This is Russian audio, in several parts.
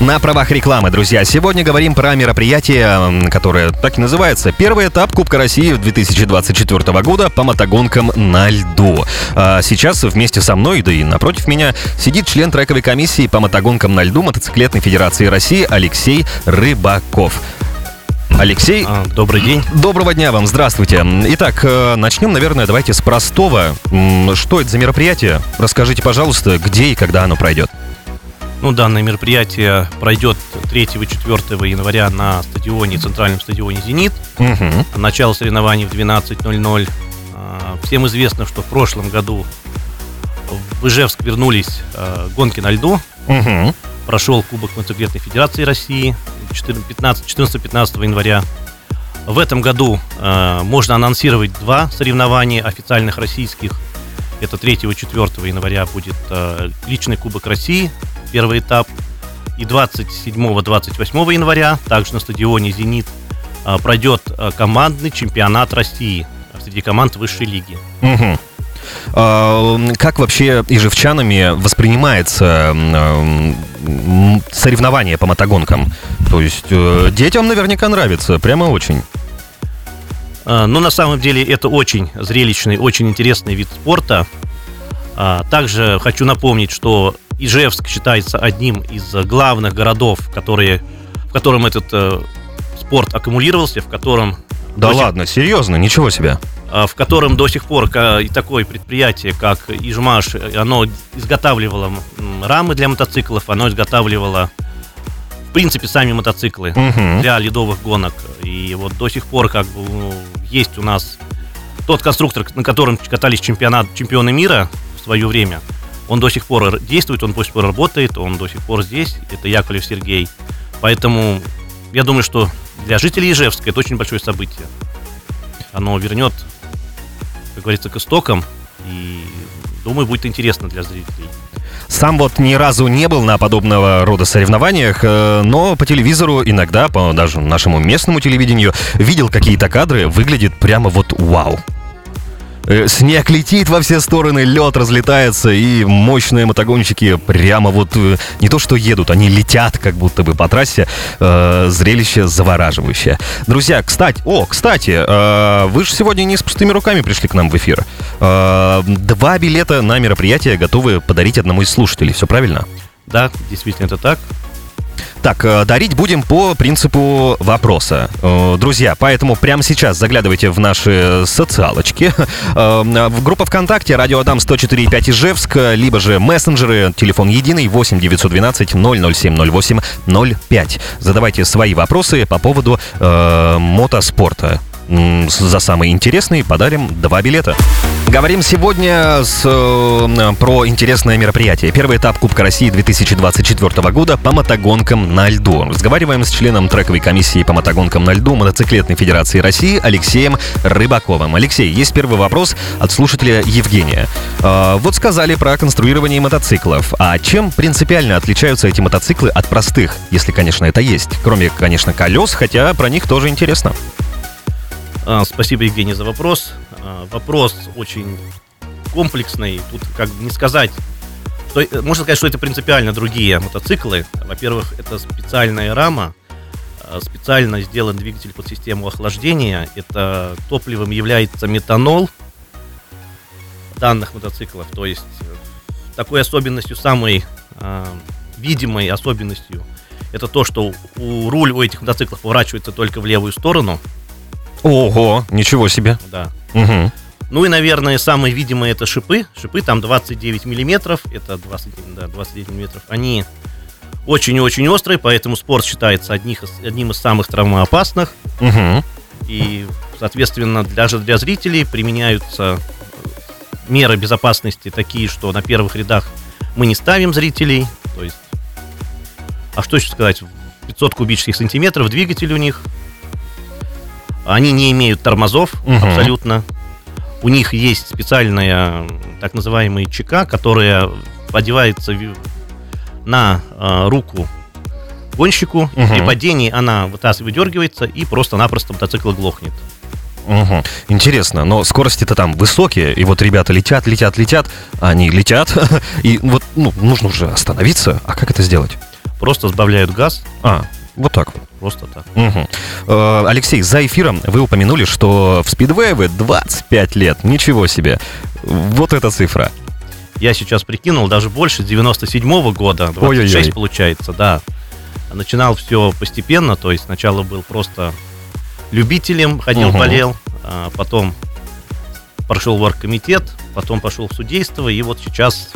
На правах рекламы, друзья, сегодня говорим про мероприятие, которое так и называется. Первый этап Кубка России 2024 года по мотогонкам на льду. А сейчас вместе со мной, да и напротив меня, сидит член трековой комиссии по мотогонкам на льду Мотоциклетной Федерации России Алексей Рыбаков. Алексей. А, добрый день. Доброго дня вам, здравствуйте. Итак, э, начнем, наверное, давайте с простого. Что это за мероприятие? Расскажите, пожалуйста, где и когда оно пройдет. Ну, данное мероприятие пройдет 3 и 4 января на стадионе, центральном стадионе «Зенит». Угу. Начало соревнований в 12.00. А, всем известно, что в прошлом году в Ижевск вернулись а, гонки на льду. Угу. Прошел Кубок Мотоциклетной Федерации России 14-15 января. В этом году э, можно анонсировать два соревнования официальных российских. Это 3 и 4 января будет э, личный Кубок России первый этап. И 27-28 января также на стадионе «Зенит» а, пройдет а, командный чемпионат России среди команд высшей лиги. Угу. Как вообще ижевчанами воспринимается соревнование по мотогонкам? То есть э, детям наверняка нравится, прямо очень. Ну, на самом деле, это очень зрелищный, очень интересный вид спорта. Также хочу напомнить, что Ижевск считается одним из главных городов, которые, в котором этот э, спорт аккумулировался, в котором... Да ладно, сих, серьезно, ничего себе. Э, в котором до сих пор и такое предприятие, как Ижмаш, оно изготавливало рамы для мотоциклов, оно изготавливало в принципе, сами мотоциклы угу. для ледовых гонок. И вот до сих пор как бы ну, есть у нас тот конструктор, на котором катались чемпионат, чемпионы мира в свое время – он до сих пор действует, он до сих пор работает, он до сих пор здесь. Это Яковлев Сергей. Поэтому я думаю, что для жителей Ижевска это очень большое событие. Оно вернет, как говорится, к истокам. И думаю, будет интересно для зрителей. Сам вот ни разу не был на подобного рода соревнованиях, э, но по телевизору иногда, по даже нашему местному телевидению, видел какие-то кадры, выглядит прямо вот вау. Э, снег летит во все стороны, лед разлетается, и мощные мотогонщики прямо вот э, не то что едут, они летят как будто бы по трассе. Э, зрелище завораживающее. Друзья, кстати, о, кстати, вы же сегодня не с пустыми руками пришли к нам в эфир. Два билета на мероприятие готовы подарить одному из слушателей, все правильно? Да, действительно это так. Так, э, дарить будем по принципу вопроса. Э, друзья, поэтому прямо сейчас заглядывайте в наши социалочки. Э, в группа ВКонтакте «Радио Адам 104.5 Ижевск», либо же мессенджеры, телефон единый 8 912 007 08 05. Задавайте свои вопросы по поводу э, мотоспорта за самый интересный подарим два билета. Говорим сегодня с, э, про интересное мероприятие. Первый этап Кубка России 2024 года по мотогонкам на льду. Разговариваем с членом трековой комиссии по мотогонкам на льду Мотоциклетной Федерации России Алексеем Рыбаковым. Алексей, есть первый вопрос от слушателя Евгения. Э, вот сказали про конструирование мотоциклов. А чем принципиально отличаются эти мотоциклы от простых, если, конечно, это есть? Кроме, конечно, колес, хотя про них тоже интересно. А, спасибо, Евгений, за вопрос. А, вопрос очень комплексный. Тут как не сказать, что, э, можно сказать, что это принципиально другие мотоциклы. Во-первых, это специальная рама, а, специально сделан двигатель под систему охлаждения. Это топливом является метанол данных мотоциклов. То есть э, такой особенностью, самой э, видимой особенностью, это то, что у руль у этих мотоциклов поворачивается только в левую сторону – Ого, ничего себе. Да. Угу. Ну и, наверное, самые видимые это шипы. Шипы там 29 миллиметров. Это 20, да, 29 миллиметров. Они очень и очень острые, поэтому спорт считается одних, одним из самых травмоопасных. Угу. И, соответственно, даже для зрителей применяются меры безопасности такие, что на первых рядах мы не ставим зрителей. То есть, а что еще сказать? 500 кубических сантиметров двигатель у них они не имеют тормозов угу. абсолютно. У них есть специальная так называемая ЧК, которая одевается на э, руку гонщику. Угу. При падении она выдергивается и просто-напросто мотоцикл глохнет. Угу. Интересно, но скорости-то там высокие, и вот ребята летят, летят, летят, они летят, и вот ну, нужно уже остановиться. А как это сделать? Просто сбавляют газ. А, вот так. Просто так. Угу. Алексей, за эфиром вы упомянули, что в спидвее вы 25 лет. Ничего себе. Вот эта цифра. Я сейчас прикинул, даже больше, 97-го года, 26 Ой-ой-ой. получается, да. Начинал все постепенно, то есть сначала был просто любителем, ходил, Мгм. болел, а потом прошел в оргкомитет, потом пошел в судейство, и вот сейчас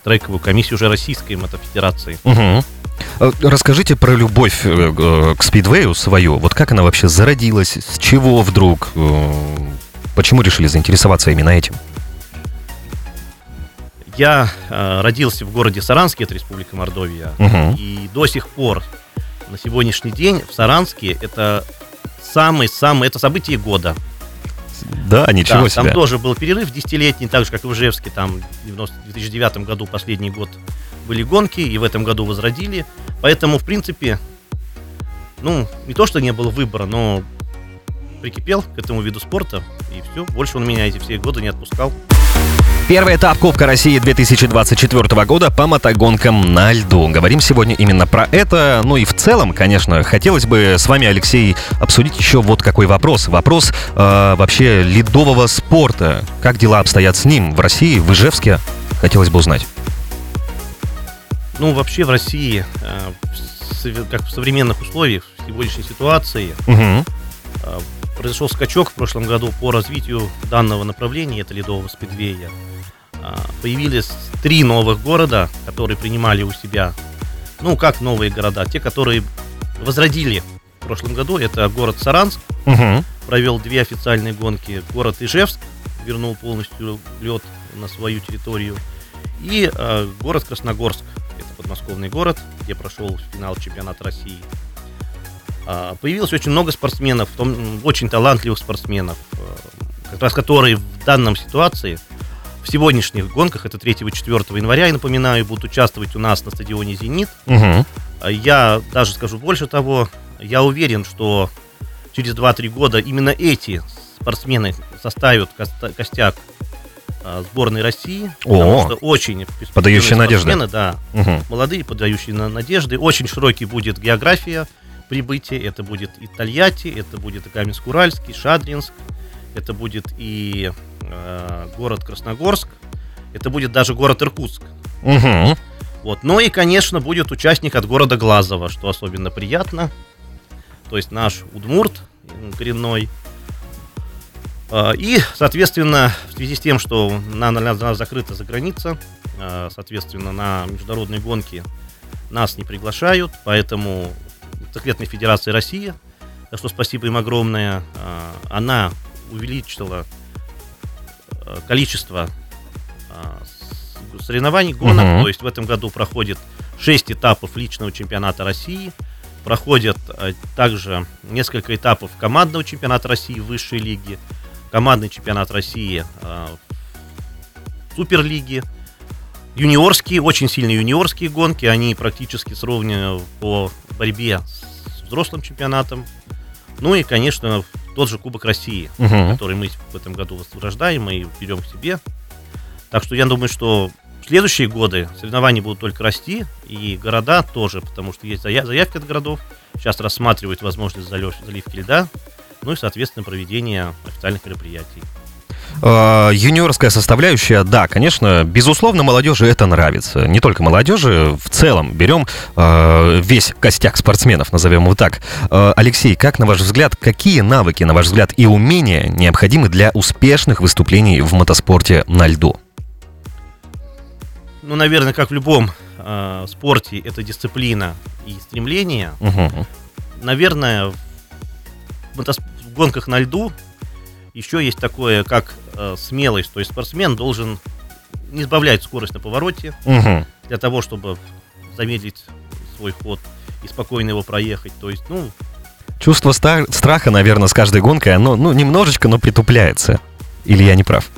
в трековую комиссию уже Российской мотофедерации. Мгм. Э, Расскажите про любовь э, э, к спидвею свою. Вот как она вообще зародилась? С чего вдруг? Э, Почему решили заинтересоваться именно этим? Я э, родился в городе Саранске, это Республика Мордовия, Мгм. и до сих пор на сегодняшний день в Саранске это самый-самый, это событие года. Да, ничего Да, себе. Там тоже был перерыв десятилетний, так же, как и в Ижевске, там в 90 в 2009 году, последний год, были гонки, и в этом году возродили. Поэтому, в принципе, ну, не то, что не было выбора, но прикипел к этому виду спорта, и все. Больше он меня эти все годы не отпускал. Первый этап Кубка России 2024 года по мотогонкам на льду. Говорим сегодня именно про это. Ну и в целом, конечно, хотелось бы с вами, Алексей, обсудить еще вот какой вопрос. Вопрос э, вообще ледового спорта. Как дела обстоят с ним в России, в Ижевске? Хотелось бы узнать. Ну, вообще в России, э, как в современных условиях, в сегодняшней ситуации, э, произошел скачок в прошлом году по развитию данного направления, это ледового спидвея. А, Появились три новых города, которые принимали у себя, ну, как новые города, те, которые возродили в прошлом году, это город Саранск, Мгм. провел две официальные гонки, город Ижевск вернул полностью лед на свою территорию, и э, город Красногорск, подмосковный город, где прошел финал чемпионата России. А, Появилось очень много спортсменов, в том, очень талантливых спортсменов, э, как раз которые в данном ситуации, в сегодняшних гонках, это 3-4 января, я напоминаю, будут участвовать у нас на стадионе «Зенит», а Я даже скажу больше того, я уверен, что через 2-3 года именно эти спортсмены составят костяк сборной России. потому О, что очень подающие надежды. Да, Мгм. молодые, подающие на надежды. Очень широкий будет география прибытия. Это будет и Тольятти, это будет и Каменск-Уральский, Шадринск, это будет и э, город Красногорск, это будет даже город Иркутск. Мгм. Вот. Ну и, конечно, будет участник от города Глазова, что особенно приятно. То есть наш Удмурт коренной. А, И, соответственно, в связи с тем, что на, на- на- закрыта за граница, а, соответственно, на международные гонки нас не приглашают, поэтому Мотоциклетной Федерации России, за что спасибо им огромное, а, она увеличила количество соревнований, гонок, Мгм. то есть в этом году проходит 6 этапов личного чемпионата России, проходят также несколько этапов командного чемпионата России в высшей лиге, командный чемпионат России в Суперлиге, юниорские, очень сильные юниорские гонки, они практически сровнены по борьбе с взрослым чемпионатом. Ну и, конечно, тот же Кубок России, Мгм. который мы в этом году возрождаем и берем к себе. Так что я думаю, что в следующие годы соревнования будут только расти, и города тоже, потому что есть зая- заявки от городов. Сейчас рассматривают возможность заливки льда, ну и, соответственно, проведение официальных мероприятий. Э, Юниорская составляющая, да, конечно, безусловно, молодежи это нравится. Не только молодежи, в целом берем э, весь костяк спортсменов, назовем его так. Э, Алексей, как на ваш взгляд, какие навыки, на ваш взгляд, и умения необходимы для успешных выступлений в мотоспорте на льду? Ну, наверное, как в любом э, спорте, это дисциплина и стремление. Мгм. Наверное, в, гонках на льду еще есть такое, как э, смелость. То есть спортсмен должен не сбавлять скорость на повороте Мгм. для того, чтобы замедлить свой ход и спокойно его проехать. То есть, ну, Чувство ста- страха, наверное, с каждой гонкой, оно ну, немножечко, но притупляется. Или я не прав?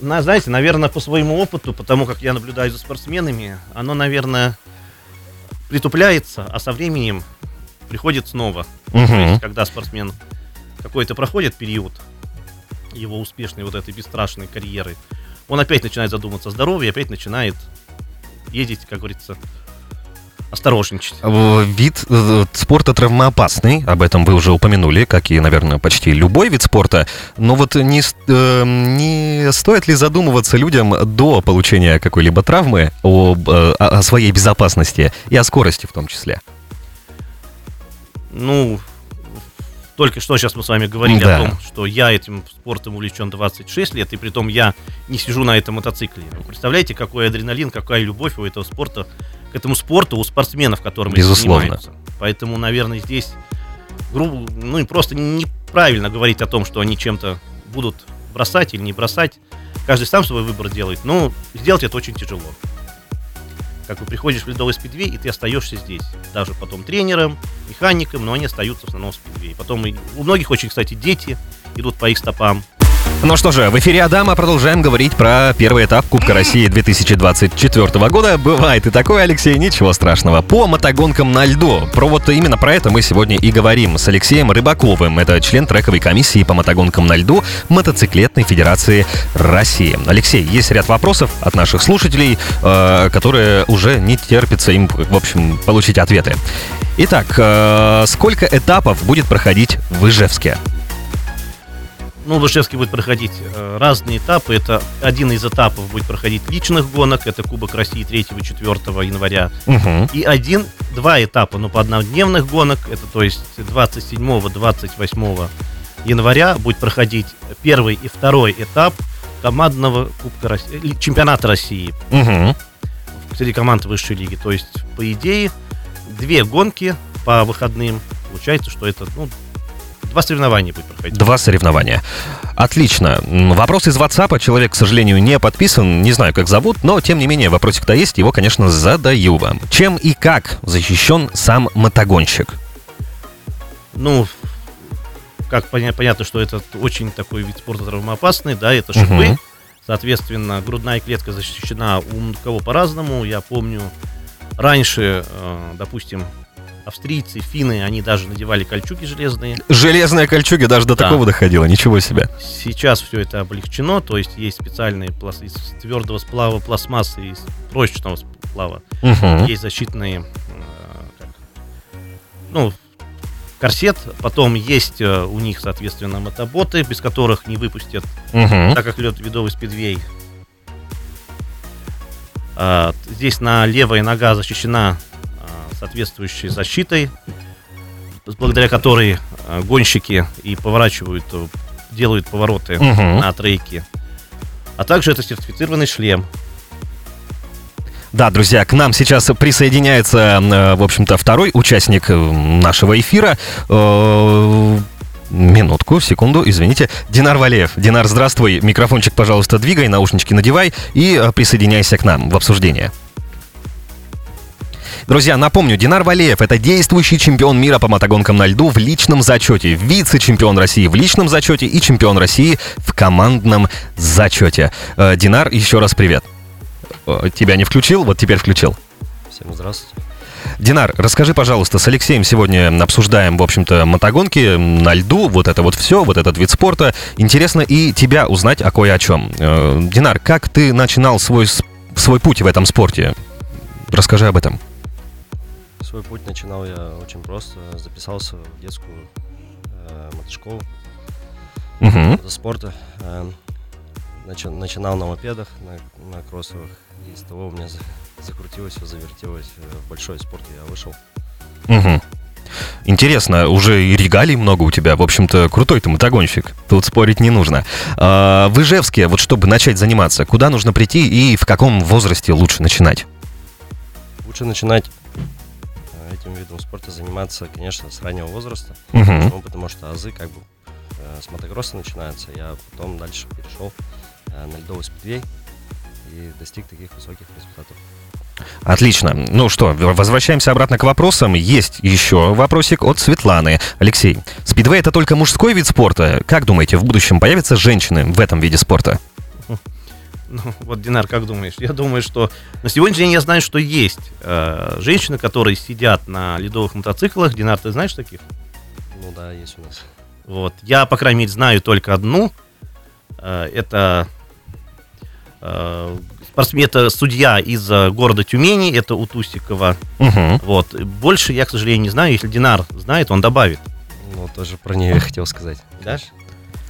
на, знаете, наверное, по своему опыту, потому как я наблюдаю за спортсменами, оно, наверное, притупляется, а со временем приходит снова. То Мгм. есть, когда спортсмен какой-то проходит период его успешной вот этой бесстрашной карьеры, он опять начинает задуматься о здоровье, опять начинает ездить, как говорится, осторожничать. Вид э, спорта травмоопасный, об этом вы уже упомянули, как и, наверное, почти любой вид спорта. Но вот не, э, не стоит ли задумываться людям до получения какой-либо травмы э, о своей безопасности и о скорости в том числе? Ну, только что сейчас мы с вами говорили да. о том, что я этим спортом увлечен 26 лет, и при том я не сижу на этом мотоцикле. Вы представляете, какой адреналин, какая любовь у этого спорта к этому спорту у спортсменов, которым Безусловно. занимаются. Поэтому, наверное, здесь грубо, ну и просто неправильно говорить о том, что они чем-то будут бросать или не бросать. Каждый сам свой выбор делает, но сделать это очень тяжело. Как бы приходишь в ледовый спидвей, и ты остаешься здесь. Даже потом тренером, механиком, но они остаются в основном в спидвей. Потом у многих очень, кстати, дети идут по их стопам. Ну что же, в эфире Адама продолжаем говорить про первый этап Кубка России 2024 года. Бывает и такое, Алексей, ничего страшного. По мотогонкам на льду. Про вот именно про это мы сегодня и говорим с Алексеем Рыбаковым. Это член трековой комиссии по мотогонкам на льду Мотоциклетной Федерации России. Алексей, есть ряд вопросов от наших слушателей, э, которые уже не терпится им, в общем, получить ответы. Итак, э, сколько этапов будет проходить в Ижевске? Ну, Лужевский будет проходить э, разные этапы. Это один из этапов будет проходить личных гонок. Это Кубок России 3 и 4 января. Угу. И один, два этапа, но по однодневных гонок. Это то есть 27-28 января будет проходить первый и второй этап командного Кубка России, э, чемпионата России. Угу. Среди команд высшей лиги. То есть, по идее, две гонки по выходным. Получается, что это ну, Два соревнования будет проходить. Два соревнования. Отлично. Вопрос из WhatsApp. Человек, к сожалению, не подписан. Не знаю, как зовут, но, тем не менее, вопросик-то есть. Его, конечно, задаю вам. Чем и как защищен сам мотогонщик? Ну, как понятно, что это очень такой вид спорта травмоопасный, да, это шипы. Угу. Соответственно, грудная клетка защищена у кого по-разному. Я помню, раньше, э, допустим, австрийцы, финны, они даже надевали кольчуги железные. Железные кольчуги даже до да. такого доходило, ничего себе. Сейчас все это облегчено, то есть есть специальные пласт... из твердого сплава пластмассы, из прочного сплава. Угу. Есть защитные, э, как, ну, корсет, потом есть э, у них, соответственно, мотоботы, без которых не выпустят, угу. так как идет видовый спидвей. А, здесь на левая нога защищена соответствующей защитой, благодаря которой э, гонщики и поворачивают, э, делают повороты угу. на трейке. А также это сертифицированный шлем. Да, друзья, к нам сейчас присоединяется, э, в общем-то, второй участник нашего эфира. Минутку, секунду, извините. Динар Валеев. Динар, здравствуй. Микрофончик, пожалуйста, двигай, наушнички надевай и присоединяйся к нам в обсуждение. Друзья, напомню, Динар Валеев — это действующий чемпион мира по мотогонкам на льду в личном зачете, вице-чемпион России в личном зачете и чемпион России в командном зачете. Э, Динар, еще раз привет. Э, тебя не включил, вот теперь включил. Всем здравствуйте. Динар, расскажи, пожалуйста, с Алексеем сегодня обсуждаем, в общем-то, мотогонки на льду, вот это вот все, вот этот вид спорта. Интересно и тебя узнать о кое о чем. Э, Динар, как ты начинал свой, свой путь в этом спорте? Расскажи об этом. Свой путь начинал я очень просто. Записался в детскую э, мотошколу uh-huh. до спорта. Э, начи- начинал на мопедах, на, на кроссовых. И с того у меня за- закрутилось, завертелось. Э, в большой спорт я вышел. Uh-huh. Интересно, уже и регалий много у тебя. В общем-то, крутой ты мотогонщик. Тут спорить не нужно. А, в Ижевске, вот чтобы начать заниматься, куда нужно прийти и в каком возрасте лучше начинать? Лучше начинать этим видом спорта заниматься, конечно, с раннего возраста. Угу. Почему? Потому что азы как бы э, с мотокросса начинаются. Я потом дальше перешел э, на ледовый спидвей и достиг таких высоких результатов. Отлично. Ну что, возвращаемся обратно к вопросам. Есть еще вопросик от Светланы. Алексей, спидвей это только мужской вид спорта. Как думаете, в будущем появятся женщины в этом виде спорта? Ну, вот, Динар, как думаешь? Я думаю, что на сегодняшний день я знаю, что есть э, женщины, которые сидят на ледовых мотоциклах. Динар, ты знаешь таких? Ну да, есть у нас. Вот. Я, по крайней мере, знаю только одну. Э, это э, спортсмен, это судья из э, города Тюмени, это Утусикова. Мгм. Вот. Больше я, к сожалению, не знаю. Если Динар знает, он добавит. Ну, тоже про нее я хотел сказать. Да?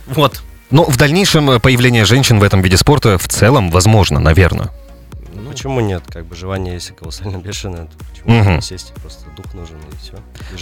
Вот. Ну, в дальнейшем э, появление женщин в этом виде спорта в целом возможно, наверное. Почему нет? Как бы желание, если колоссально бешеное, то почему не сесть? Просто дух нужен и все.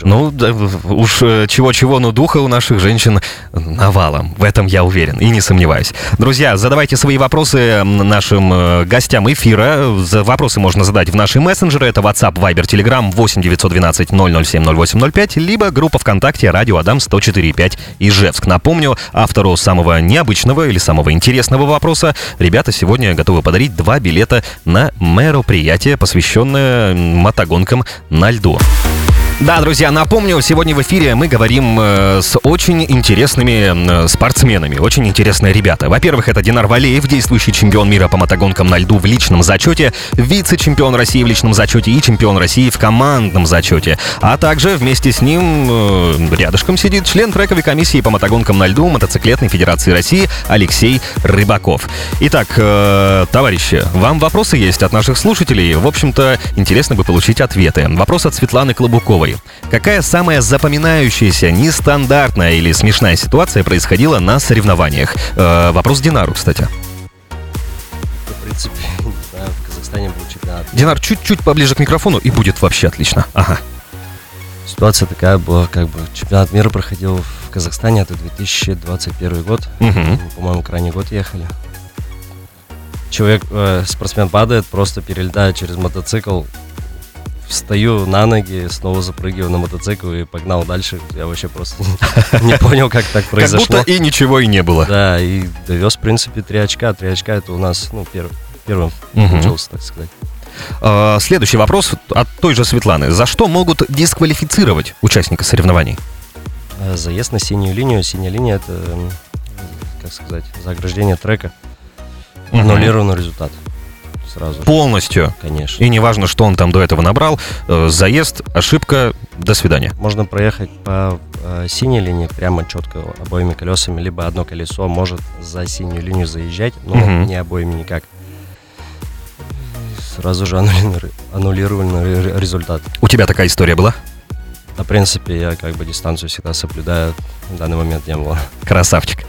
Ну, да, уж э, чего-чего, но духа у наших женщин навалом. В этом я уверен и не сомневаюсь. Друзья, задавайте свои вопросы нашим э, гостям эфира. Вопросы можно задать в наши мессенджеры. Это WhatsApp, Viber, Telegram 8 912 007 0805, либо группа ВКонтакте «Радио Адам 104.5 Ижевск». Напомню, автору самого необычного или самого интересного вопроса ребята сегодня готовы подарить два билета на мероприятие, посвященное мотогонкам на льду. Да, друзья, напомню, сегодня в эфире мы говорим э, с очень интересными э, спортсменами, очень интересные ребята. Во-первых, это Динар Валеев, действующий чемпион мира по мотогонкам на льду в личном зачете, вице-чемпион России в личном зачете и чемпион России в командном зачете. А также вместе с ним э, рядышком сидит член трековой комиссии по мотогонкам на льду Мотоциклетной Федерации России Алексей Рыбаков. Итак, товарищи, вам вопросы есть от наших слушателей? В общем-то, интересно бы получить ответы. Вопрос от Светланы Клобуковой. Какая самая запоминающаяся, нестандартная или смешная ситуация происходила на соревнованиях? Э, вопрос Динару, кстати. В принципе, не знаю, в Казахстане был чемпионат. Динар, чуть-чуть поближе к микрофону, и будет вообще отлично. Ага. Ситуация такая была, как бы чемпионат мира проходил в Казахстане, это 2021 год. Мы, По-моему, крайний год ехали. Человек, э, спортсмен падает, просто перелетает через мотоцикл. Встаю на ноги, снова запрыгиваю на мотоцикл и погнал дальше. Я вообще просто не понял, как так Как произошло. будто и ничего и не было. Да, и довез, в принципе, три очка. Три очка это у нас, ну, перв- первым получился, так сказать. Э, Следующий вопрос от той же Светланы. За что могут дисквалифицировать участника соревнований? Э, Заезд на синюю линию. Синяя линия это, как сказать, за ограждение трека. Аннулированный результат. Сразу Полностью. конечно. И неважно, что он там до этого набрал, э, заезд, ошибка, до свидания. Можно проехать по э, синей линии прямо четко обоими колесами, либо одно колесо может за синюю линию заезжать, но Мгм. не обоими никак. Сразу же ре- результат. У тебя такая история была? В принципе, я как бы дистанцию всегда соблюдаю. В данный момент не было. Красавчик.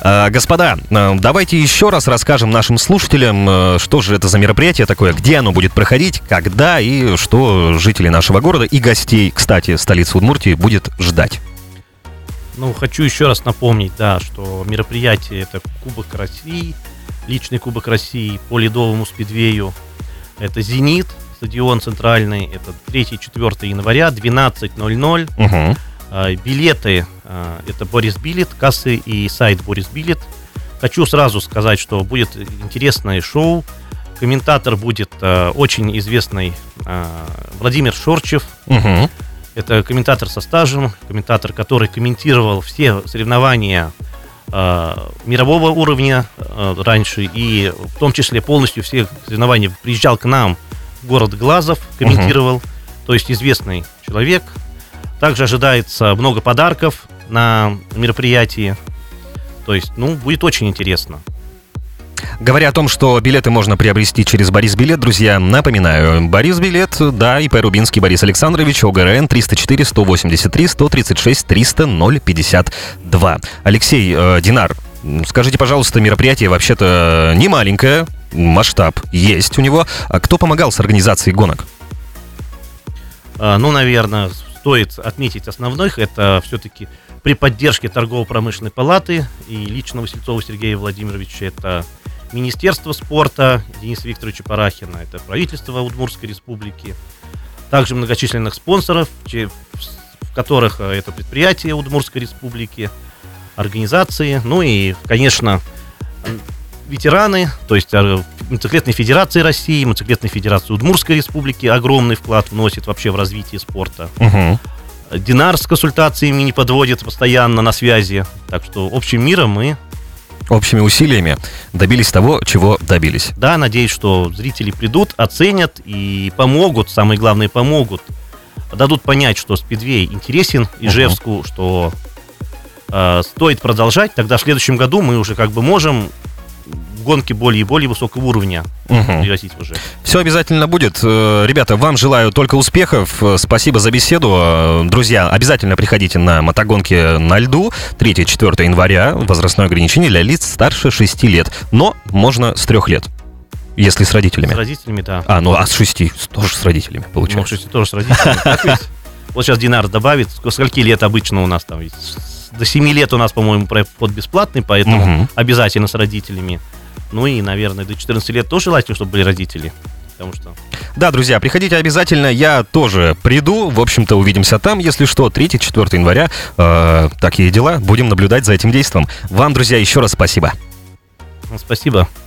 А, Господа, э, давайте еще раз расскажем нашим слушателям, э, что же это за мероприятие такое, где оно будет проходить, когда и что жители нашего города и гостей, кстати, столицы Удмуртии будет ждать. Ну, хочу еще раз напомнить, да, что мероприятие это Кубок России, личный Кубок России по ледовому спидвею. Это «Зенит», стадион центральный, это 3-4 января, 12.00. Мгм. А, Билеты, а, это Борис Билет, кассы и сайт Борис Билет. Хочу сразу сказать, что будет интересное шоу. Комментатор будет а, очень известный а, Владимир Шорчев. Мгм. Это комментатор со стажем, комментатор, который комментировал все соревнования э, мирового уровня э, раньше, и в том числе полностью все соревнования приезжал к нам в город Глазов, комментировал, то есть известный человек. Также ожидается много подарков на мероприятии. То есть, ну, будет очень интересно. Говоря о том, что билеты можно приобрести через Борис Билет, друзья, напоминаю, Борис Билет, да, ИП Рубинский Борис Александрович, ОГРН 304 183 136 300 052. Алексей, э, Динар, скажите, пожалуйста, мероприятие вообще-то не маленькое, масштаб есть у него. А кто помогал с организацией гонок? А, Ну, наверное, стоит отметить основных. Это все-таки при поддержке торгово-промышленной палаты и лично Васильцова Сергея Владимировича это Министерство спорта Дениса Викторовича Парахина, это правительство Удмуртской республики, также многочисленных спонсоров, в которых э, это предприятия Удмуртской республики, организации, ну и, конечно, ветераны, то есть э, мотоциклетной федерации России, мотоциклетной федерации Удмуртской республики огромный вклад вносит вообще в развитие спорта. Мгм. Динар с консультациями не подводит постоянно на связи. Так что общим миром мы, Общими усилиями добились того, чего добились. да, надеюсь, что зрители придут, оценят и помогут, самое главное, помогут. Дадут понять, что спидвей интересен Ижевску, что э, стоит продолжать. Тогда в следующем году мы уже как бы можем гонки более и более высокого уровня Мгм. привозить уже. Все обязательно будет. Э, Ребята, вам желаю только успехов. Э, Спасибо за беседу. Э, Друзья, обязательно приходите на мотогонки на льду 3-4 января. Возрастное ограничение для лиц старше 6 лет. Но можно с 3 лет, если с родителями. С родителями, да. А, ну а с 6 тоже с родителями, Ну, получается. кстати, тоже с родителями. Вот сейчас Динар добавит, ск- скольки лет обычно у нас там? С- До 7 лет у нас, по-моему, вход бесплатный, поэтому Мгм. обязательно с родителями. Ну и, наверное, до 14 лет тоже желательно, чтобы были родители. Потому что Да, друзья, приходите обязательно. Я тоже приду. В общем-то, увидимся там, если что, 3-4 января. Э, такие дела. Будем наблюдать за этим действом. Вам, друзья, еще раз спасибо. спасибо.